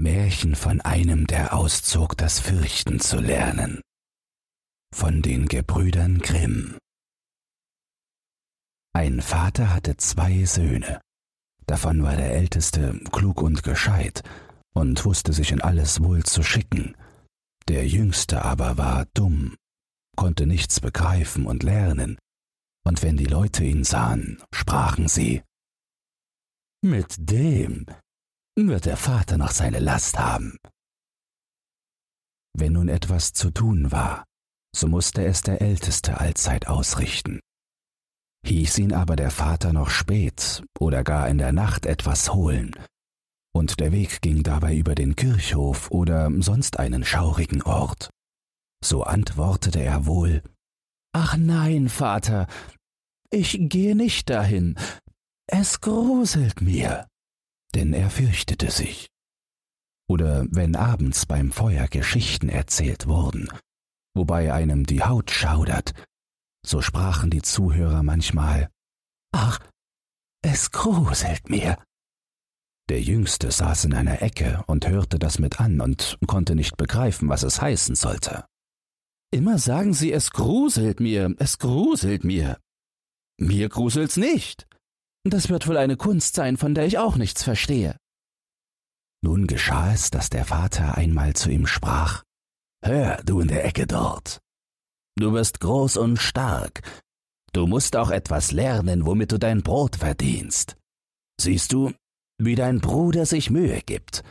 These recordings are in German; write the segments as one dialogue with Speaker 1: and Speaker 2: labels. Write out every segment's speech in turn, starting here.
Speaker 1: Märchen von einem, der auszog, das Fürchten zu lernen. Von den Gebrüdern Grimm. Ein Vater hatte zwei Söhne. Davon war der älteste klug und gescheit und wusste sich in alles wohl zu schicken. Der jüngste aber war dumm, konnte nichts begreifen und lernen, und wenn die Leute ihn sahen, sprachen sie Mit dem wird der Vater noch seine Last haben. Wenn nun etwas zu tun war, so musste es der Älteste allzeit ausrichten. Hieß ihn aber der Vater noch spät oder gar in der Nacht etwas holen, und der Weg ging dabei über den Kirchhof oder sonst einen schaurigen Ort, so antwortete er wohl Ach nein, Vater, ich gehe nicht dahin, es gruselt mir denn er fürchtete sich. Oder wenn abends beim Feuer Geschichten erzählt wurden, wobei einem die Haut schaudert, so sprachen die Zuhörer manchmal Ach, es gruselt mir. Der Jüngste saß in einer Ecke und hörte das mit an und konnte nicht begreifen, was es heißen sollte. Immer sagen sie, es gruselt mir, es gruselt mir. Mir gruselt's nicht. Das wird wohl eine Kunst sein, von der ich auch nichts verstehe. Nun geschah es, dass der Vater einmal zu ihm sprach Hör, du in der Ecke dort. Du bist groß und stark. Du musst auch etwas lernen, womit du dein Brot verdienst. Siehst du, wie dein Bruder sich Mühe gibt.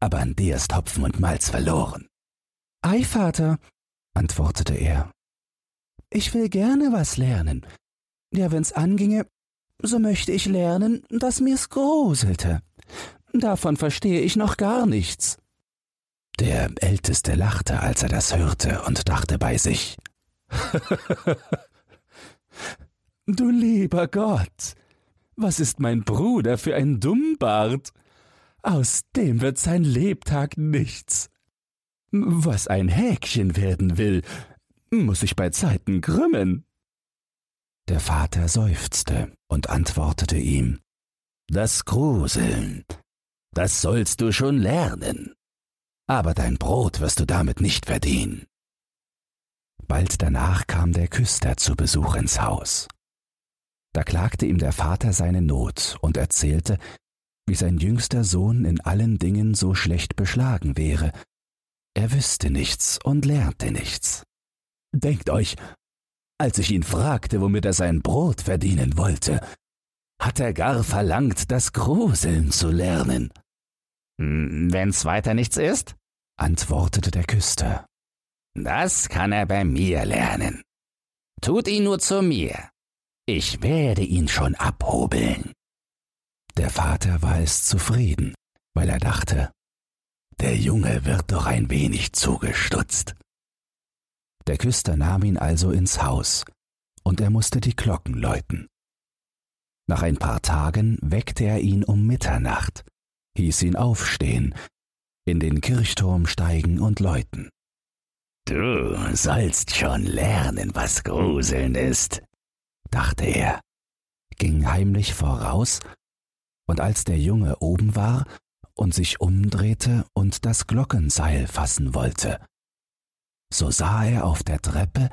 Speaker 1: Aber an dir ist Hopfen und Malz verloren. Ei, Vater, antwortete er. Ich will gerne was lernen. Ja, wenn's anginge, so möchte ich lernen, dass mir's gruselte. Davon verstehe ich noch gar nichts. Der Älteste lachte, als er das hörte, und dachte bei sich Du lieber Gott, was ist mein Bruder für ein Dummbart? Aus dem wird sein Lebtag nichts. Was ein Häkchen werden will, muss sich bei Zeiten krümmen. Der Vater seufzte und antwortete ihm Das Gruseln, das sollst du schon lernen, aber dein Brot wirst du damit nicht verdienen. Bald danach kam der Küster zu Besuch ins Haus. Da klagte ihm der Vater seine Not und erzählte, wie sein jüngster Sohn in allen Dingen so schlecht beschlagen wäre. Er wüsste nichts und lernte nichts. Denkt euch, als ich ihn fragte, womit er sein Brot verdienen wollte, hat er gar verlangt, das Gruseln zu lernen. Hm, wenn's weiter nichts ist, antwortete der Küster. Das kann er bei mir lernen. Tut ihn nur zu mir. Ich werde ihn schon abhobeln. Der Vater war es zufrieden, weil er dachte, der Junge wird doch ein wenig zugestutzt. Der Küster nahm ihn also ins Haus, und er musste die Glocken läuten. Nach ein paar Tagen weckte er ihn um Mitternacht, hieß ihn aufstehen, in den Kirchturm steigen und läuten. Du sollst schon lernen, was Gruseln ist, dachte er, ging heimlich voraus, und als der Junge oben war und sich umdrehte und das Glockenseil fassen wollte, so sah er auf der Treppe,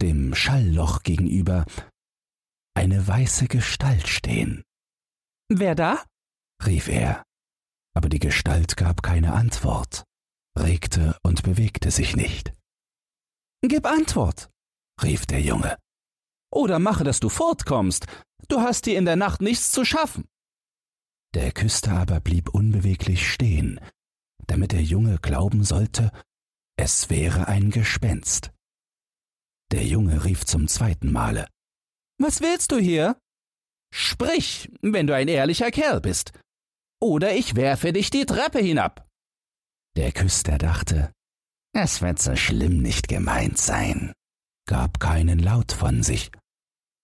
Speaker 1: dem Schallloch gegenüber, eine weiße Gestalt stehen. Wer da? rief er, aber die Gestalt gab keine Antwort, regte und bewegte sich nicht. Gib Antwort, rief der Junge. Oder mache, dass du fortkommst, du hast dir in der Nacht nichts zu schaffen. Der Küster aber blieb unbeweglich stehen, damit der Junge glauben sollte, es wäre ein Gespenst. Der Junge rief zum zweiten Male. Was willst du hier? Sprich, wenn du ein ehrlicher Kerl bist. Oder ich werfe dich die Treppe hinab. Der Küster dachte, es wird so schlimm nicht gemeint sein, gab keinen Laut von sich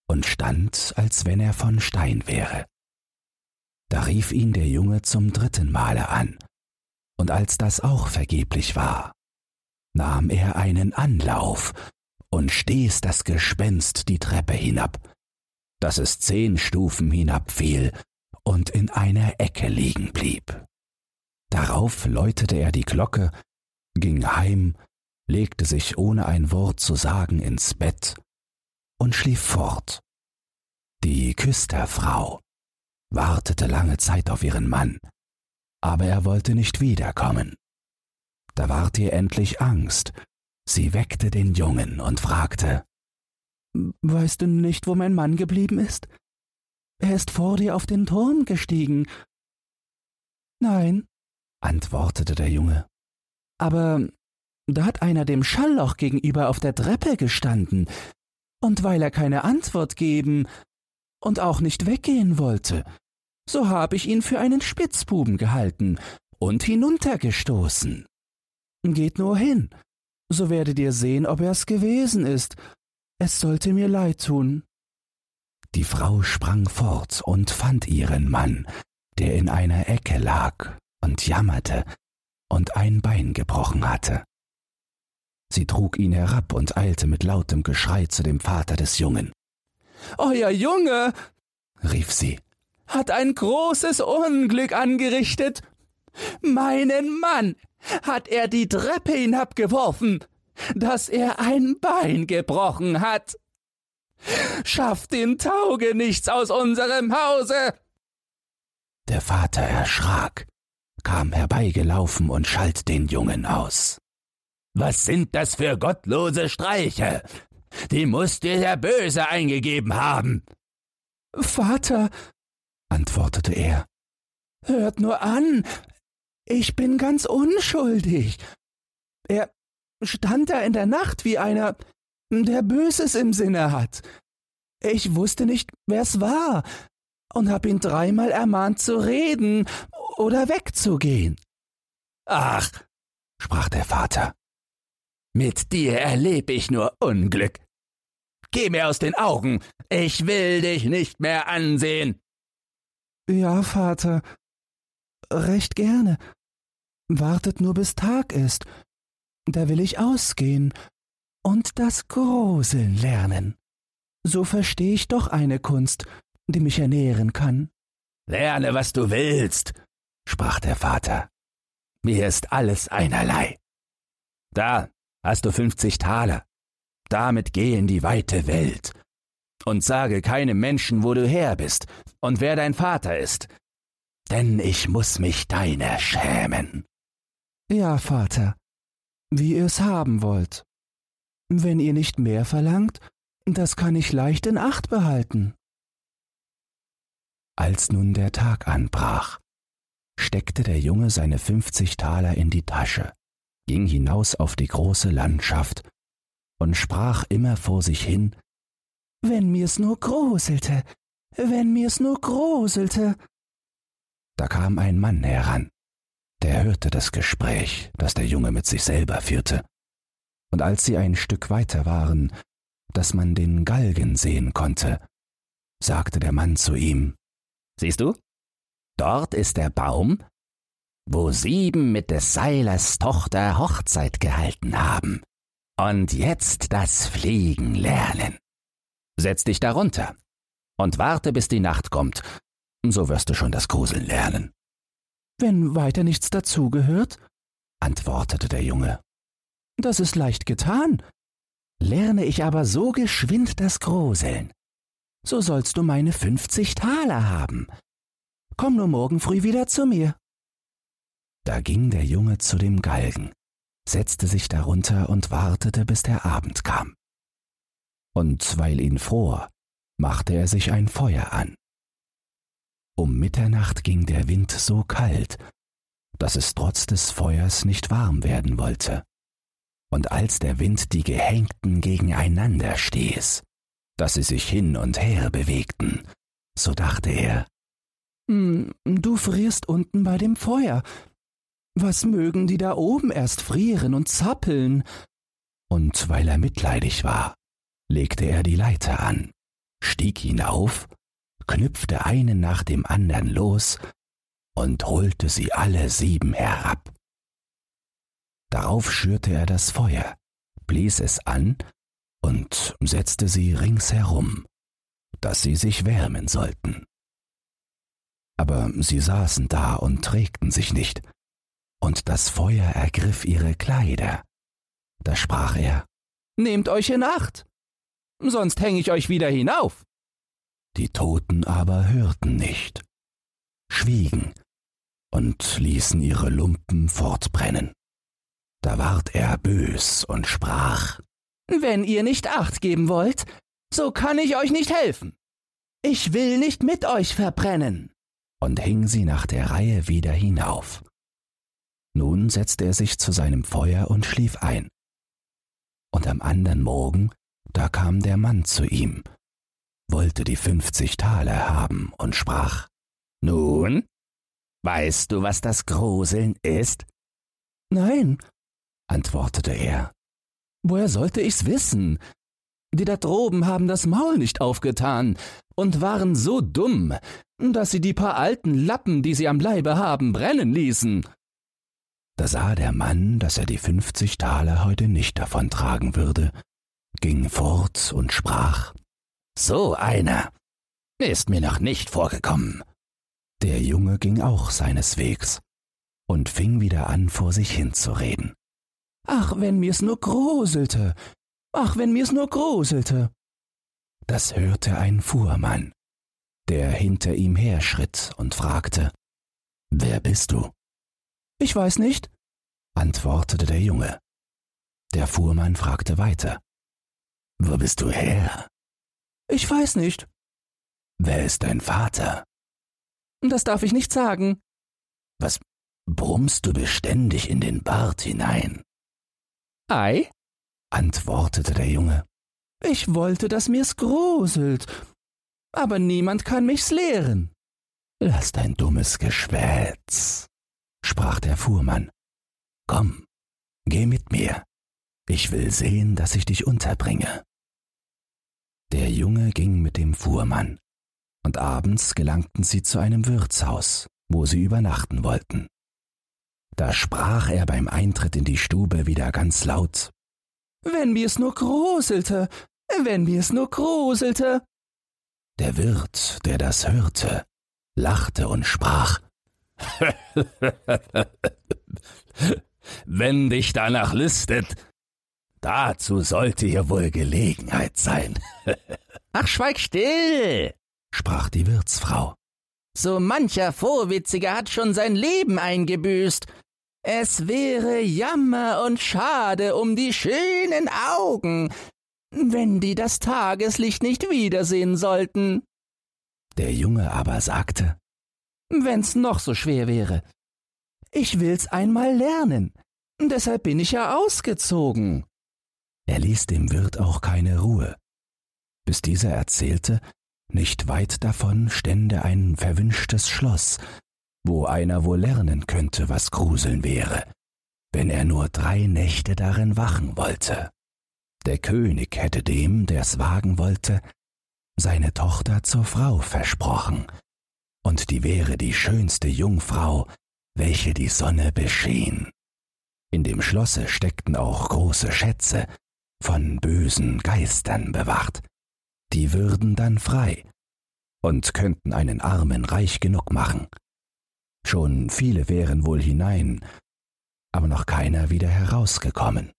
Speaker 1: und stand, als wenn er von Stein wäre. Da rief ihn der Junge zum dritten Male an, und als das auch vergeblich war, nahm er einen Anlauf und stieß das Gespenst die Treppe hinab, dass es zehn Stufen hinabfiel und in einer Ecke liegen blieb. Darauf läutete er die Glocke, ging heim, legte sich ohne ein Wort zu sagen ins Bett und schlief fort. Die Küsterfrau wartete lange Zeit auf ihren Mann, aber er wollte nicht wiederkommen. Da ward ihr endlich Angst. Sie weckte den Jungen und fragte Weißt du nicht, wo mein Mann geblieben ist? Er ist vor dir auf den Turm gestiegen. Nein, antwortete der Junge. Aber da hat einer dem Schallloch gegenüber auf der Treppe gestanden, und weil er keine Antwort geben und auch nicht weggehen wollte, so hab ich ihn für einen Spitzbuben gehalten und hinuntergestoßen. Geht nur hin, so werdet ihr sehen, ob er's gewesen ist. Es sollte mir leid tun. Die Frau sprang fort und fand ihren Mann, der in einer Ecke lag und jammerte und ein Bein gebrochen hatte. Sie trug ihn herab und eilte mit lautem Geschrei zu dem Vater des Jungen. Euer Junge, rief sie, hat ein großes Unglück angerichtet. Meinen Mann hat er die Treppe hinabgeworfen, dass er ein Bein gebrochen hat. Schafft den Taugenichts aus unserem Hause. Der Vater erschrak, kam herbeigelaufen und schalt den Jungen aus. Was sind das für gottlose Streiche? Die muss dir der Böse eingegeben haben. Vater, antwortete er, hört nur an, ich bin ganz unschuldig. Er stand da in der Nacht wie einer, der Böses im Sinne hat. Ich wusste nicht, wer's war, und hab ihn dreimal ermahnt zu reden oder wegzugehen. Ach, sprach der Vater, mit dir erleb ich nur Unglück. Geh mir aus den Augen, ich will dich nicht mehr ansehen. Ja, Vater, recht gerne. Wartet nur bis Tag ist, da will ich ausgehen und das Gruseln lernen. So versteh ich doch eine Kunst, die mich ernähren kann. Lerne, was du willst, sprach der Vater. Mir ist alles einerlei. Da, hast du fünfzig Taler. Damit geh in die weite Welt. Und sage keinem Menschen, wo du her bist und wer dein Vater ist. Denn ich muss mich deiner schämen. Ja, Vater, wie ihr's haben wollt. Wenn ihr nicht mehr verlangt, das kann ich leicht in Acht behalten. Als nun der Tag anbrach, steckte der Junge seine fünfzig Taler in die Tasche ging hinaus auf die große Landschaft und sprach immer vor sich hin Wenn mir's nur gruselte, wenn mir's nur gruselte. Da kam ein Mann heran, der hörte das Gespräch, das der Junge mit sich selber führte, und als sie ein Stück weiter waren, dass man den Galgen sehen konnte, sagte der Mann zu ihm Siehst du, dort ist der Baum, wo sieben mit des Seilers Tochter Hochzeit gehalten haben und jetzt das Fliegen lernen. Setz dich darunter und warte, bis die Nacht kommt, so wirst du schon das Gruseln lernen. Wenn weiter nichts dazugehört, antwortete der Junge. Das ist leicht getan. Lerne ich aber so geschwind das Gruseln, so sollst du meine fünfzig Taler haben. Komm nur morgen früh wieder zu mir. Da ging der Junge zu dem Galgen, setzte sich darunter und wartete, bis der Abend kam. Und weil ihn fror, machte er sich ein Feuer an. Um Mitternacht ging der Wind so kalt, dass es trotz des Feuers nicht warm werden wollte. Und als der Wind die Gehängten gegeneinander stieß, dass sie sich hin und her bewegten, so dachte er, hm, Du frierst unten bei dem Feuer, was mögen die da oben erst frieren und zappeln? Und weil er mitleidig war, legte er die Leiter an, stieg hinauf, knüpfte einen nach dem andern los und holte sie alle sieben herab. Darauf schürte er das Feuer, blies es an und setzte sie ringsherum, dass sie sich wärmen sollten. Aber sie saßen da und regten sich nicht, und das Feuer ergriff ihre Kleider. Da sprach er,
Speaker 2: Nehmt euch in Acht, sonst häng ich euch wieder hinauf.
Speaker 1: Die Toten aber hörten nicht, schwiegen und ließen ihre Lumpen fortbrennen. Da ward er bös und sprach,
Speaker 2: Wenn ihr nicht Acht geben wollt, so kann ich euch nicht helfen. Ich will nicht mit euch verbrennen.
Speaker 1: Und hing sie nach der Reihe wieder hinauf. Nun setzte er sich zu seinem Feuer und schlief ein. Und am andern Morgen, da kam der Mann zu ihm, wollte die fünfzig Taler haben und sprach,
Speaker 2: Nun, weißt du, was das Gruseln ist?
Speaker 1: Nein, antwortete er.
Speaker 2: Woher sollte ich's wissen? Die da droben haben das Maul nicht aufgetan und waren so dumm, dass sie die paar alten Lappen, die sie am Leibe haben, brennen ließen.
Speaker 1: Da sah der Mann, dass er die fünfzig Taler heute nicht davontragen würde, ging fort und sprach,
Speaker 2: So einer ist mir noch nicht vorgekommen.
Speaker 1: Der Junge ging auch seines Wegs und fing wieder an, vor sich hinzureden.
Speaker 2: Ach, wenn mir's nur gruselte, ach, wenn mir's nur gruselte.
Speaker 1: Das hörte ein Fuhrmann, der hinter ihm herschritt und fragte, Wer bist du?
Speaker 2: Ich weiß nicht,
Speaker 1: antwortete der Junge. Der Fuhrmann fragte weiter. Wo bist du her?
Speaker 2: Ich weiß nicht.
Speaker 1: Wer ist dein Vater?
Speaker 2: Das darf ich nicht sagen.
Speaker 1: Was brummst du beständig in den Bart hinein?
Speaker 2: Ei?
Speaker 1: antwortete der Junge.
Speaker 2: Ich wollte, dass mir's gruselt, aber niemand kann mich's lehren.
Speaker 1: Lass dein dummes Geschwätz, sprach der Fuhrmann. Komm, geh mit mir. Ich will sehen, dass ich dich unterbringe. Der Junge ging mit dem Fuhrmann, und abends gelangten sie zu einem Wirtshaus, wo sie übernachten wollten. Da sprach er beim Eintritt in die Stube wieder ganz laut
Speaker 2: Wenn mir's nur gruselte, wenn mir's nur gruselte.
Speaker 1: Der Wirt, der das hörte, lachte und sprach Wenn dich danach lüstet, dazu sollte hier wohl Gelegenheit sein.
Speaker 2: Ach, schweig still,
Speaker 1: sprach die Wirtsfrau.
Speaker 2: So mancher Vorwitziger hat schon sein Leben eingebüßt. Es wäre Jammer und Schade um die schönen Augen, wenn die das Tageslicht nicht wiedersehen sollten.
Speaker 1: Der Junge aber sagte,
Speaker 2: Wenn's noch so schwer wäre. Ich will's einmal lernen, deshalb bin ich ja ausgezogen.
Speaker 1: Er ließ dem Wirt auch keine Ruhe, bis dieser erzählte, nicht weit davon stände ein verwünschtes Schloss, wo einer wohl lernen könnte, was Gruseln wäre, wenn er nur drei Nächte darin wachen wollte. Der König hätte dem, der's wagen wollte, seine Tochter zur Frau versprochen, und die wäre die schönste Jungfrau, welche die Sonne beschien. In dem Schlosse steckten auch große Schätze, von bösen Geistern bewacht. Die würden dann frei und könnten einen Armen reich genug machen. Schon viele wären wohl hinein, aber noch keiner wieder herausgekommen.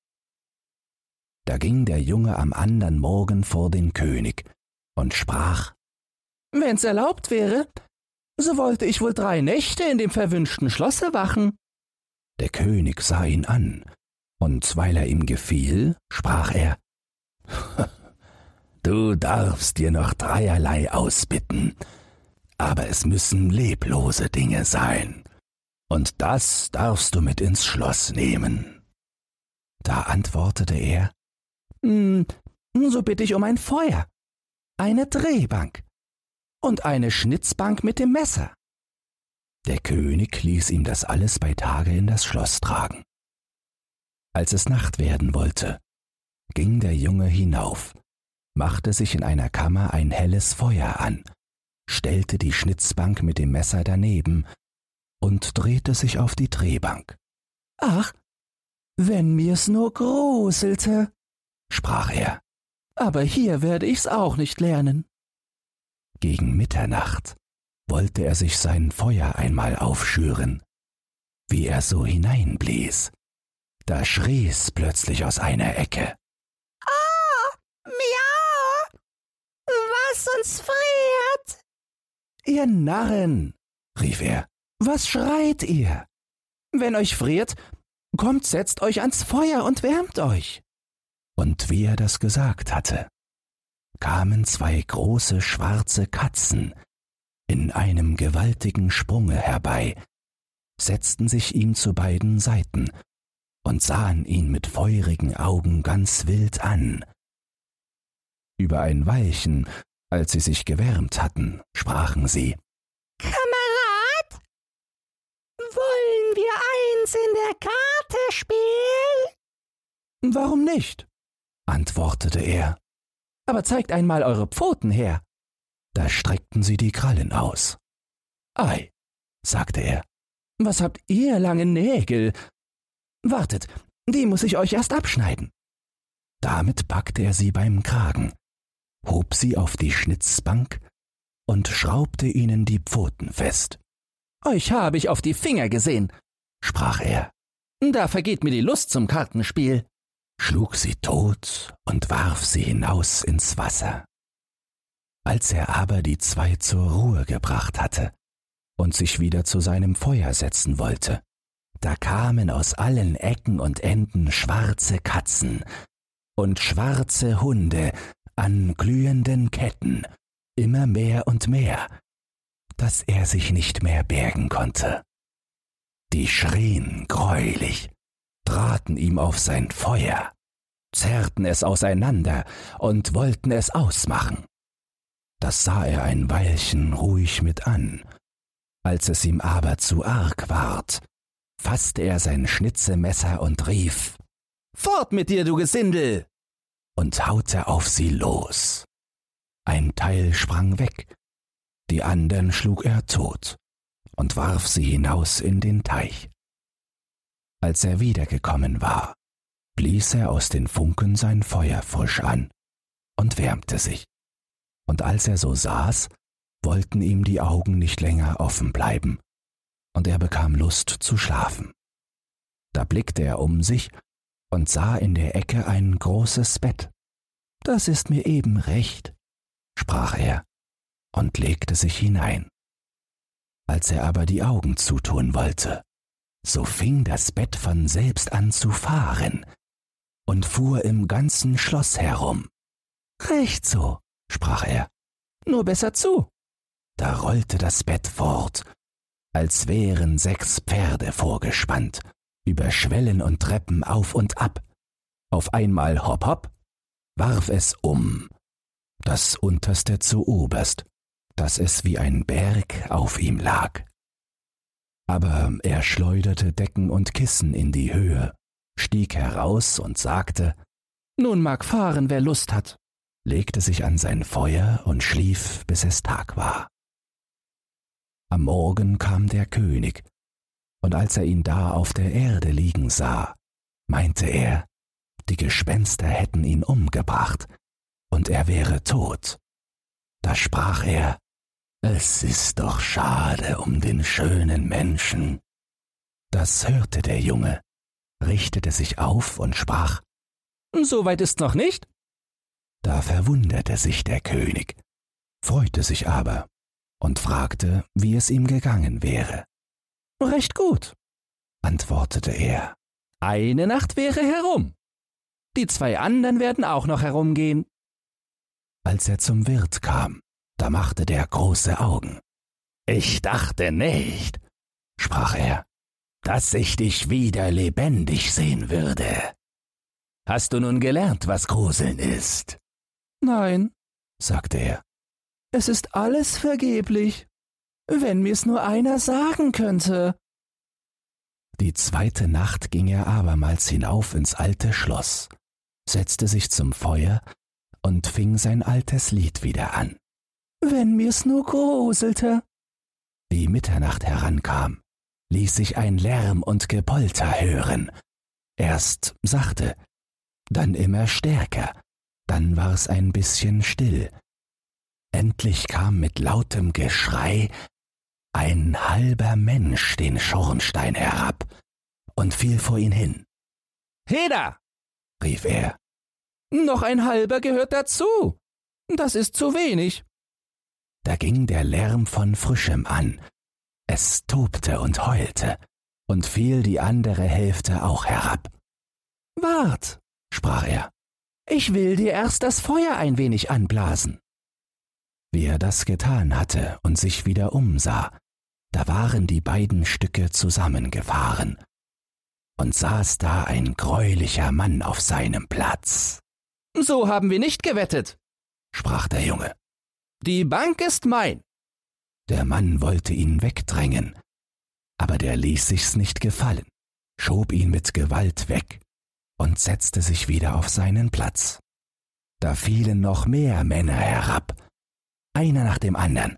Speaker 1: Da ging der Junge am andern Morgen vor den König und sprach
Speaker 2: Wenn's erlaubt wäre, so wollte ich wohl drei Nächte in dem verwünschten Schlosse wachen.
Speaker 1: Der König sah ihn an, und weil er ihm gefiel, sprach er Du darfst dir noch dreierlei ausbitten, aber es müssen leblose Dinge sein, und das darfst du mit ins Schloss nehmen. Da antwortete er
Speaker 2: hm, So bitte ich um ein Feuer, eine Drehbank und eine Schnitzbank mit dem Messer.
Speaker 1: Der König ließ ihm das alles bei Tage in das Schloss tragen. Als es Nacht werden wollte, ging der Junge hinauf, machte sich in einer Kammer ein helles Feuer an, stellte die Schnitzbank mit dem Messer daneben und drehte sich auf die Drehbank.
Speaker 2: Ach, wenn mir's nur gruselte,
Speaker 1: sprach er.
Speaker 2: Aber hier werde ich's auch nicht lernen.
Speaker 1: Gegen Mitternacht wollte er sich sein Feuer einmal aufschüren, wie er so hineinblies. Da schrie's plötzlich aus einer Ecke.
Speaker 2: Oh, miau! Was uns friert!
Speaker 1: Ihr Narren, rief er, was schreit ihr? Wenn euch friert, kommt, setzt euch ans Feuer und wärmt euch. Und wie er das gesagt hatte, kamen zwei große schwarze Katzen in einem gewaltigen Sprunge herbei, setzten sich ihm zu beiden Seiten und sahen ihn mit feurigen Augen ganz wild an. Über ein Weilchen, als sie sich gewärmt hatten, sprachen sie
Speaker 2: Kamerad, wollen wir eins in der Karte spielen?
Speaker 1: Warum nicht? antwortete er. Aber zeigt einmal eure Pfoten her. Da streckten sie die Krallen aus. Ei, sagte er, was habt ihr lange Nägel? Wartet, die muss ich euch erst abschneiden. Damit packte er sie beim Kragen, hob sie auf die Schnitzbank und schraubte ihnen die Pfoten fest. Euch habe ich auf die Finger gesehen, sprach er. Da vergeht mir die Lust zum Kartenspiel, schlug sie tot und warf sie hinaus ins Wasser. Als er aber die zwei zur Ruhe gebracht hatte und sich wieder zu seinem Feuer setzen wollte, da kamen aus allen Ecken und Enden schwarze Katzen und schwarze Hunde an glühenden Ketten, immer mehr und mehr, dass er sich nicht mehr bergen konnte. Die schrien greulich, traten ihm auf sein Feuer, zerrten es auseinander und wollten es ausmachen. Das sah er ein Weilchen ruhig mit an. Als es ihm aber zu arg ward, fasste er sein Schnitzemesser und rief Fort mit dir, du Gesindel! und haute auf sie los. Ein Teil sprang weg, die andern schlug er tot und warf sie hinaus in den Teich. Als er wiedergekommen war, blies er aus den Funken sein Feuer frisch an und wärmte sich. Und als er so saß, wollten ihm die Augen nicht länger offen bleiben, und er bekam Lust zu schlafen. Da blickte er um sich und sah in der Ecke ein großes Bett. Das ist mir eben recht, sprach er und legte sich hinein. Als er aber die Augen zutun wollte, so fing das Bett von selbst an zu fahren und fuhr im ganzen Schloss herum. Recht so, sprach er, nur besser zu. Da rollte das Bett fort, als wären sechs Pferde vorgespannt, über Schwellen und Treppen auf und ab. Auf einmal hopp hopp, warf es um, das unterste zu oberst, dass es wie ein Berg auf ihm lag aber er schleuderte Decken und Kissen in die Höhe, stieg heraus und sagte Nun mag fahren, wer Lust hat, legte sich an sein Feuer und schlief, bis es Tag war. Am Morgen kam der König, und als er ihn da auf der Erde liegen sah, meinte er, die Gespenster hätten ihn umgebracht, und er wäre tot. Da sprach er es ist doch schade um den schönen Menschen. Das hörte der Junge, richtete sich auf und sprach So weit ist's noch nicht? Da verwunderte sich der König, freute sich aber und fragte, wie es ihm gegangen wäre. Recht gut, antwortete er. Eine Nacht wäre herum. Die zwei anderen werden auch noch herumgehen. Als er zum Wirt kam, da machte der große Augen. Ich dachte nicht, sprach er, dass ich dich wieder lebendig sehen würde. Hast du nun gelernt, was Gruseln ist? Nein, sagte er. Es ist alles vergeblich. Wenn mir's nur einer sagen könnte. Die zweite Nacht ging er abermals hinauf ins alte Schloss, setzte sich zum Feuer und fing sein altes Lied wieder an wenn mir's nur gruselte. Wie Mitternacht herankam, ließ sich ein Lärm und Gepolter hören. Erst sachte, dann immer stärker, dann war's ein bisschen still. Endlich kam mit lautem Geschrei
Speaker 3: ein halber Mensch den Schornstein herab und fiel vor ihn hin.
Speaker 2: Heda!
Speaker 3: rief er.
Speaker 2: Noch ein halber gehört dazu. Das ist zu wenig.
Speaker 3: Da ging der Lärm von Frischem an. Es tobte und heulte, und fiel die andere Hälfte auch herab.
Speaker 2: Wart, sprach er, ich will dir erst das Feuer ein wenig anblasen.
Speaker 3: Wie er das getan hatte und sich wieder umsah, da waren die beiden Stücke zusammengefahren, und saß da ein greulicher Mann auf seinem Platz.
Speaker 2: So haben wir nicht gewettet,
Speaker 3: sprach der Junge.
Speaker 2: Die Bank ist mein.
Speaker 3: Der Mann wollte ihn wegdrängen, aber der ließ sich's nicht gefallen, schob ihn mit Gewalt weg und setzte sich wieder auf seinen Platz. Da fielen noch mehr Männer herab, einer nach dem andern.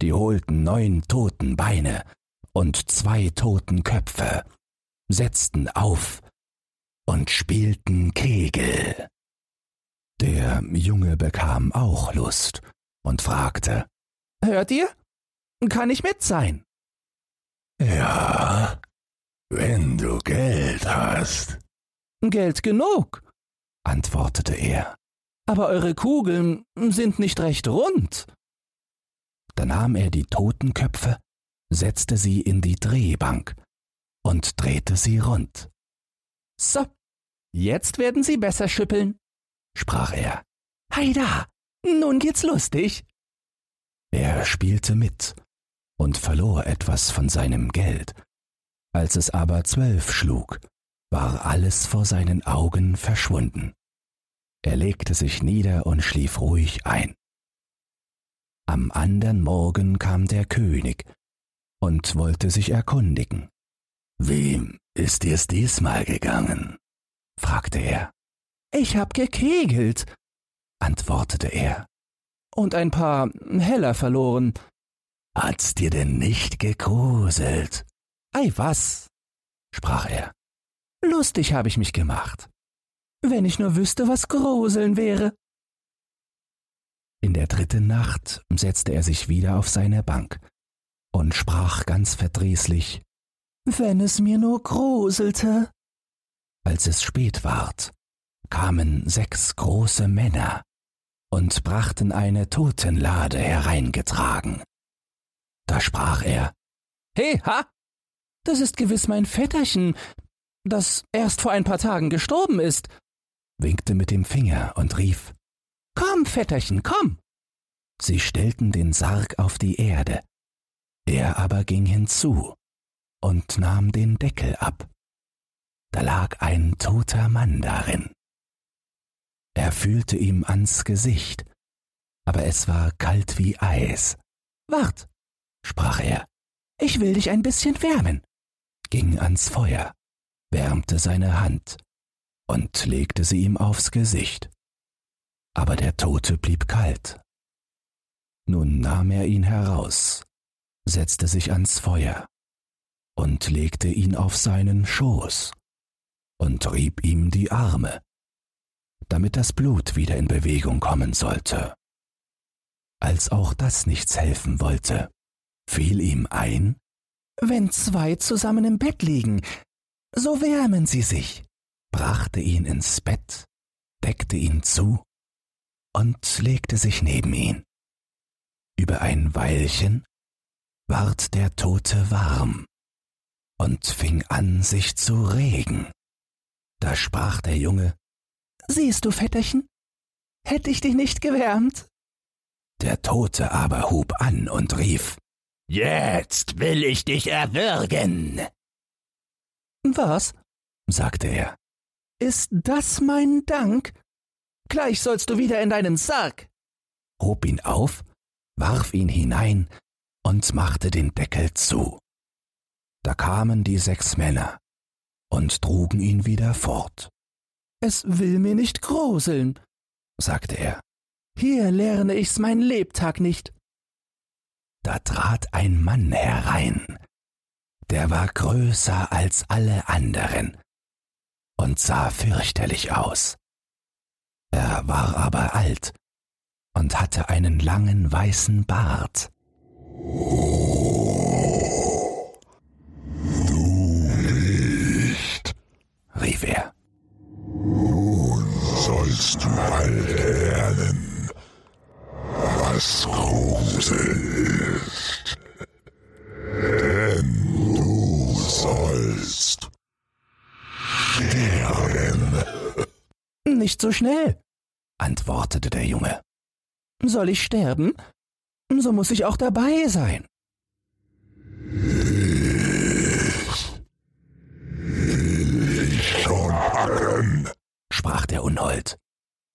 Speaker 3: Die holten neun toten Beine und zwei toten Köpfe, setzten auf und spielten Kegel. Der Junge bekam auch Lust und fragte,
Speaker 2: Hört ihr? Kann ich mit sein?
Speaker 4: Ja, wenn du Geld hast.
Speaker 2: Geld genug,
Speaker 3: antwortete er.
Speaker 2: Aber eure Kugeln sind nicht recht rund.
Speaker 3: Da nahm er die Totenköpfe, setzte sie in die Drehbank und drehte sie rund.
Speaker 2: So, jetzt werden sie besser schüppeln,
Speaker 3: sprach er.
Speaker 2: Heida, nun geht's lustig.
Speaker 3: Er spielte mit und verlor etwas von seinem Geld. Als es aber zwölf schlug, war alles vor seinen Augen verschwunden. Er legte sich nieder und schlief ruhig ein. Am andern Morgen kam der König und wollte sich erkundigen. Wem ist dir's diesmal gegangen? fragte er.
Speaker 2: Ich hab gekegelt,
Speaker 3: antwortete er.
Speaker 2: Und ein paar Heller verloren.
Speaker 3: Hat's dir denn nicht gegruselt?
Speaker 2: Ei was,
Speaker 3: sprach er.
Speaker 2: Lustig habe ich mich gemacht. Wenn ich nur wüsste, was Gruseln wäre.
Speaker 3: In der dritten Nacht setzte er sich wieder auf seine Bank und sprach ganz verdrießlich
Speaker 2: Wenn es mir nur gruselte.
Speaker 3: Als es spät ward, kamen sechs große Männer und brachten eine Totenlade hereingetragen. Da sprach er
Speaker 2: He, ha! Das ist gewiss mein Vetterchen, das erst vor ein paar Tagen gestorben ist,
Speaker 3: winkte mit dem Finger und rief
Speaker 2: Komm, Vetterchen, komm.
Speaker 3: Sie stellten den Sarg auf die Erde, er aber ging hinzu und nahm den Deckel ab. Da lag ein toter Mann darin. Er fühlte ihm ans Gesicht, aber es war kalt wie Eis.
Speaker 2: Wart,
Speaker 3: sprach er,
Speaker 2: ich will dich ein bisschen wärmen,
Speaker 3: ging ans Feuer, wärmte seine Hand und legte sie ihm aufs Gesicht. Aber der Tote blieb kalt. Nun nahm er ihn heraus, setzte sich ans Feuer und legte ihn auf seinen Schoß und rieb ihm die Arme, damit das Blut wieder in Bewegung kommen sollte. Als auch das nichts helfen wollte, fiel ihm ein,
Speaker 2: wenn zwei zusammen im Bett liegen, so wärmen sie sich,
Speaker 3: brachte ihn ins Bett, deckte ihn zu und legte sich neben ihn. Über ein Weilchen ward der Tote warm und fing an, sich zu regen. Da sprach der Junge,
Speaker 2: Siehst du, Vetterchen, hätte ich dich nicht gewärmt?
Speaker 3: Der Tote aber hub an und rief,
Speaker 4: Jetzt will ich dich erwürgen.
Speaker 2: Was?
Speaker 3: sagte er.
Speaker 2: Ist das mein Dank? Gleich sollst du wieder in deinen Sarg.
Speaker 3: Hob ihn auf, warf ihn hinein und machte den Deckel zu. Da kamen die sechs Männer und trugen ihn wieder fort.
Speaker 2: Es will mir nicht gruseln,
Speaker 3: sagte er.
Speaker 2: Hier lerne ich's mein Lebtag nicht.
Speaker 3: Da trat ein Mann herein, der war größer als alle anderen und sah fürchterlich aus. Er war aber alt und hatte einen langen weißen Bart. Du nicht, rief er. Nun sollst du mal lernen, was Grusel ist. Denn du sollst sterben.
Speaker 2: Nicht so schnell, antwortete der Junge. Soll ich sterben? So muss ich auch dabei sein.
Speaker 3: Will ich schon packen,
Speaker 2: sprach der Unhold.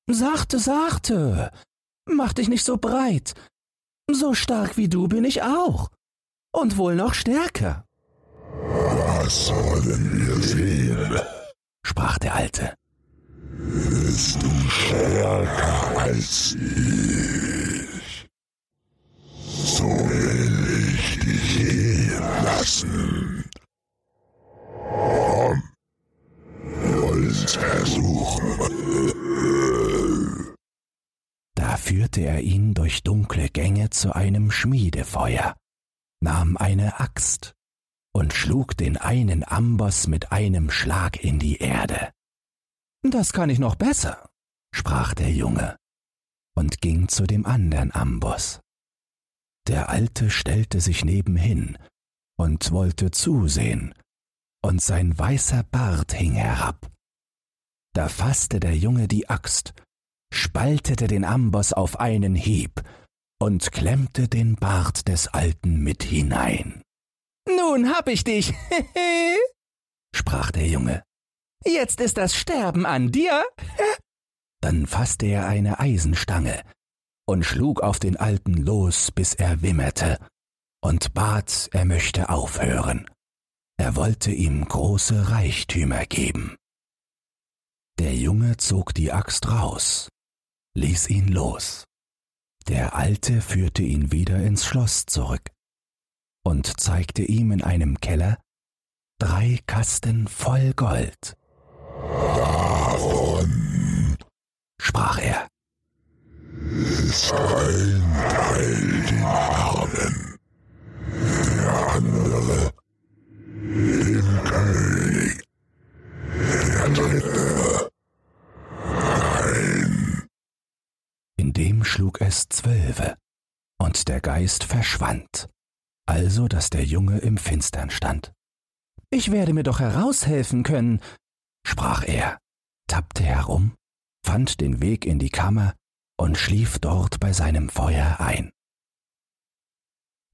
Speaker 2: Sachte, sachte, mach dich nicht so breit. So stark wie du bin ich auch. Und wohl noch stärker.
Speaker 3: Was wollen wir sehen?
Speaker 2: Sprach der Alte.
Speaker 3: Bist du stärker als ich? So will ich dich gehen lassen. Komm, wir wollen's versuchen.
Speaker 2: Da führte er ihn durch dunkle Gänge zu einem Schmiedefeuer, nahm eine Axt und schlug den einen Amboss mit einem Schlag in die Erde. Das kann ich noch besser, sprach der Junge und ging zu dem andern Amboss. Der Alte stellte sich nebenhin und wollte zusehen, und sein weißer Bart hing herab. Da fasste der Junge die Axt, spaltete den Amboss auf einen Hieb und klemmte den Bart des Alten mit hinein. Nun hab ich dich, sprach der Junge. Jetzt ist das Sterben an dir. Dann fasste er eine Eisenstange und schlug auf den Alten los, bis er wimmerte, und bat, er möchte aufhören. Er wollte ihm große Reichtümer geben. Der Junge zog die Axt raus, ließ ihn los. Der Alte führte ihn wieder ins Schloss zurück und zeigte ihm in einem Keller drei Kasten voll Gold.
Speaker 3: Davon
Speaker 2: sprach er.
Speaker 3: ist ein Teil den Armen, der andere dem König, der dritte nein.
Speaker 2: In dem schlug es zwölfe, und der Geist verschwand, also dass der Junge im Finstern stand. Ich werde mir doch heraushelfen können, sprach er, tappte herum, fand den Weg in die Kammer und schlief dort bei seinem Feuer ein.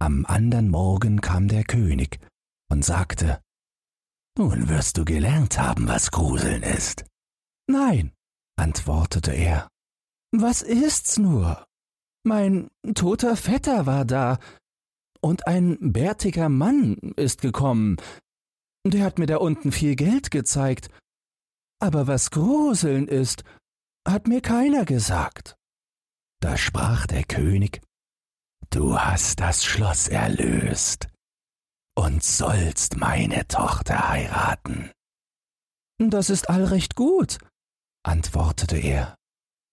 Speaker 2: Am andern Morgen kam der König und sagte, Nun wirst du gelernt haben, was Gruseln ist. Nein, antwortete er, was ist's nur? Mein toter Vetter war da, und ein bärtiger Mann ist gekommen. Der hat mir da unten viel Geld gezeigt, aber was Gruseln ist, hat mir keiner gesagt. Da sprach der König, Du hast das Schloss erlöst und sollst meine Tochter heiraten. Das ist allrecht gut, antwortete er,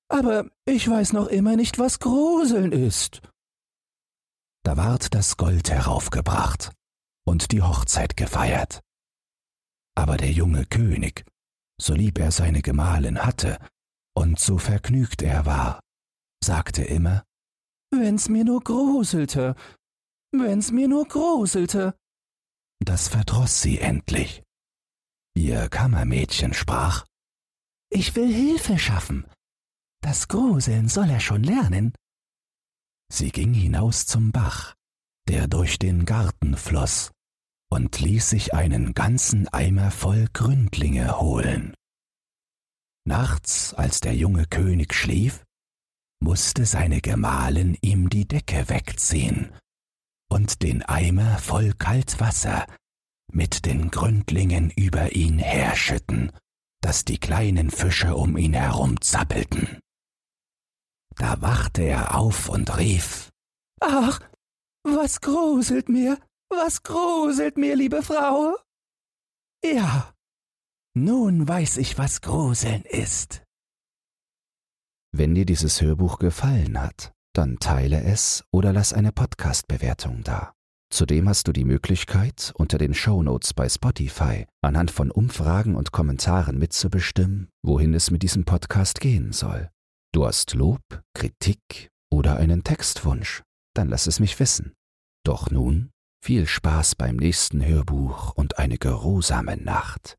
Speaker 2: aber ich weiß noch immer nicht, was Gruseln ist. Da ward das Gold heraufgebracht und die Hochzeit gefeiert. Aber der junge König, so lieb er seine Gemahlin hatte und so vergnügt er war, sagte immer, Wenn's mir nur gruselte, wenn's mir nur gruselte. Das verdroß sie endlich. Ihr Kammermädchen sprach, Ich will Hilfe schaffen. Das Gruseln soll er schon lernen. Sie ging hinaus zum Bach, der durch den Garten floß, und ließ sich einen ganzen Eimer voll Gründlinge holen. Nachts, als der junge König schlief, musste seine Gemahlin ihm die Decke wegziehen und den Eimer voll Kaltwasser mit den Gründlingen über ihn herschütten, dass die kleinen Fische um ihn herum zappelten. Da wachte er auf und rief Ach, was gruselt mir, was gruselt mir, liebe Frau? Ja, nun weiß ich, was Gruseln ist. Wenn dir dieses Hörbuch gefallen hat,
Speaker 3: Dann teile es oder lass eine Podcast-Bewertung da. Zudem hast du die Möglichkeit, unter den Shownotes bei Spotify anhand von Umfragen und Kommentaren mitzubestimmen, wohin es mit diesem Podcast gehen soll. Du hast Lob, Kritik oder einen Textwunsch? Dann lass es mich wissen. Doch nun viel Spaß beim nächsten Hörbuch und eine geruhsame Nacht.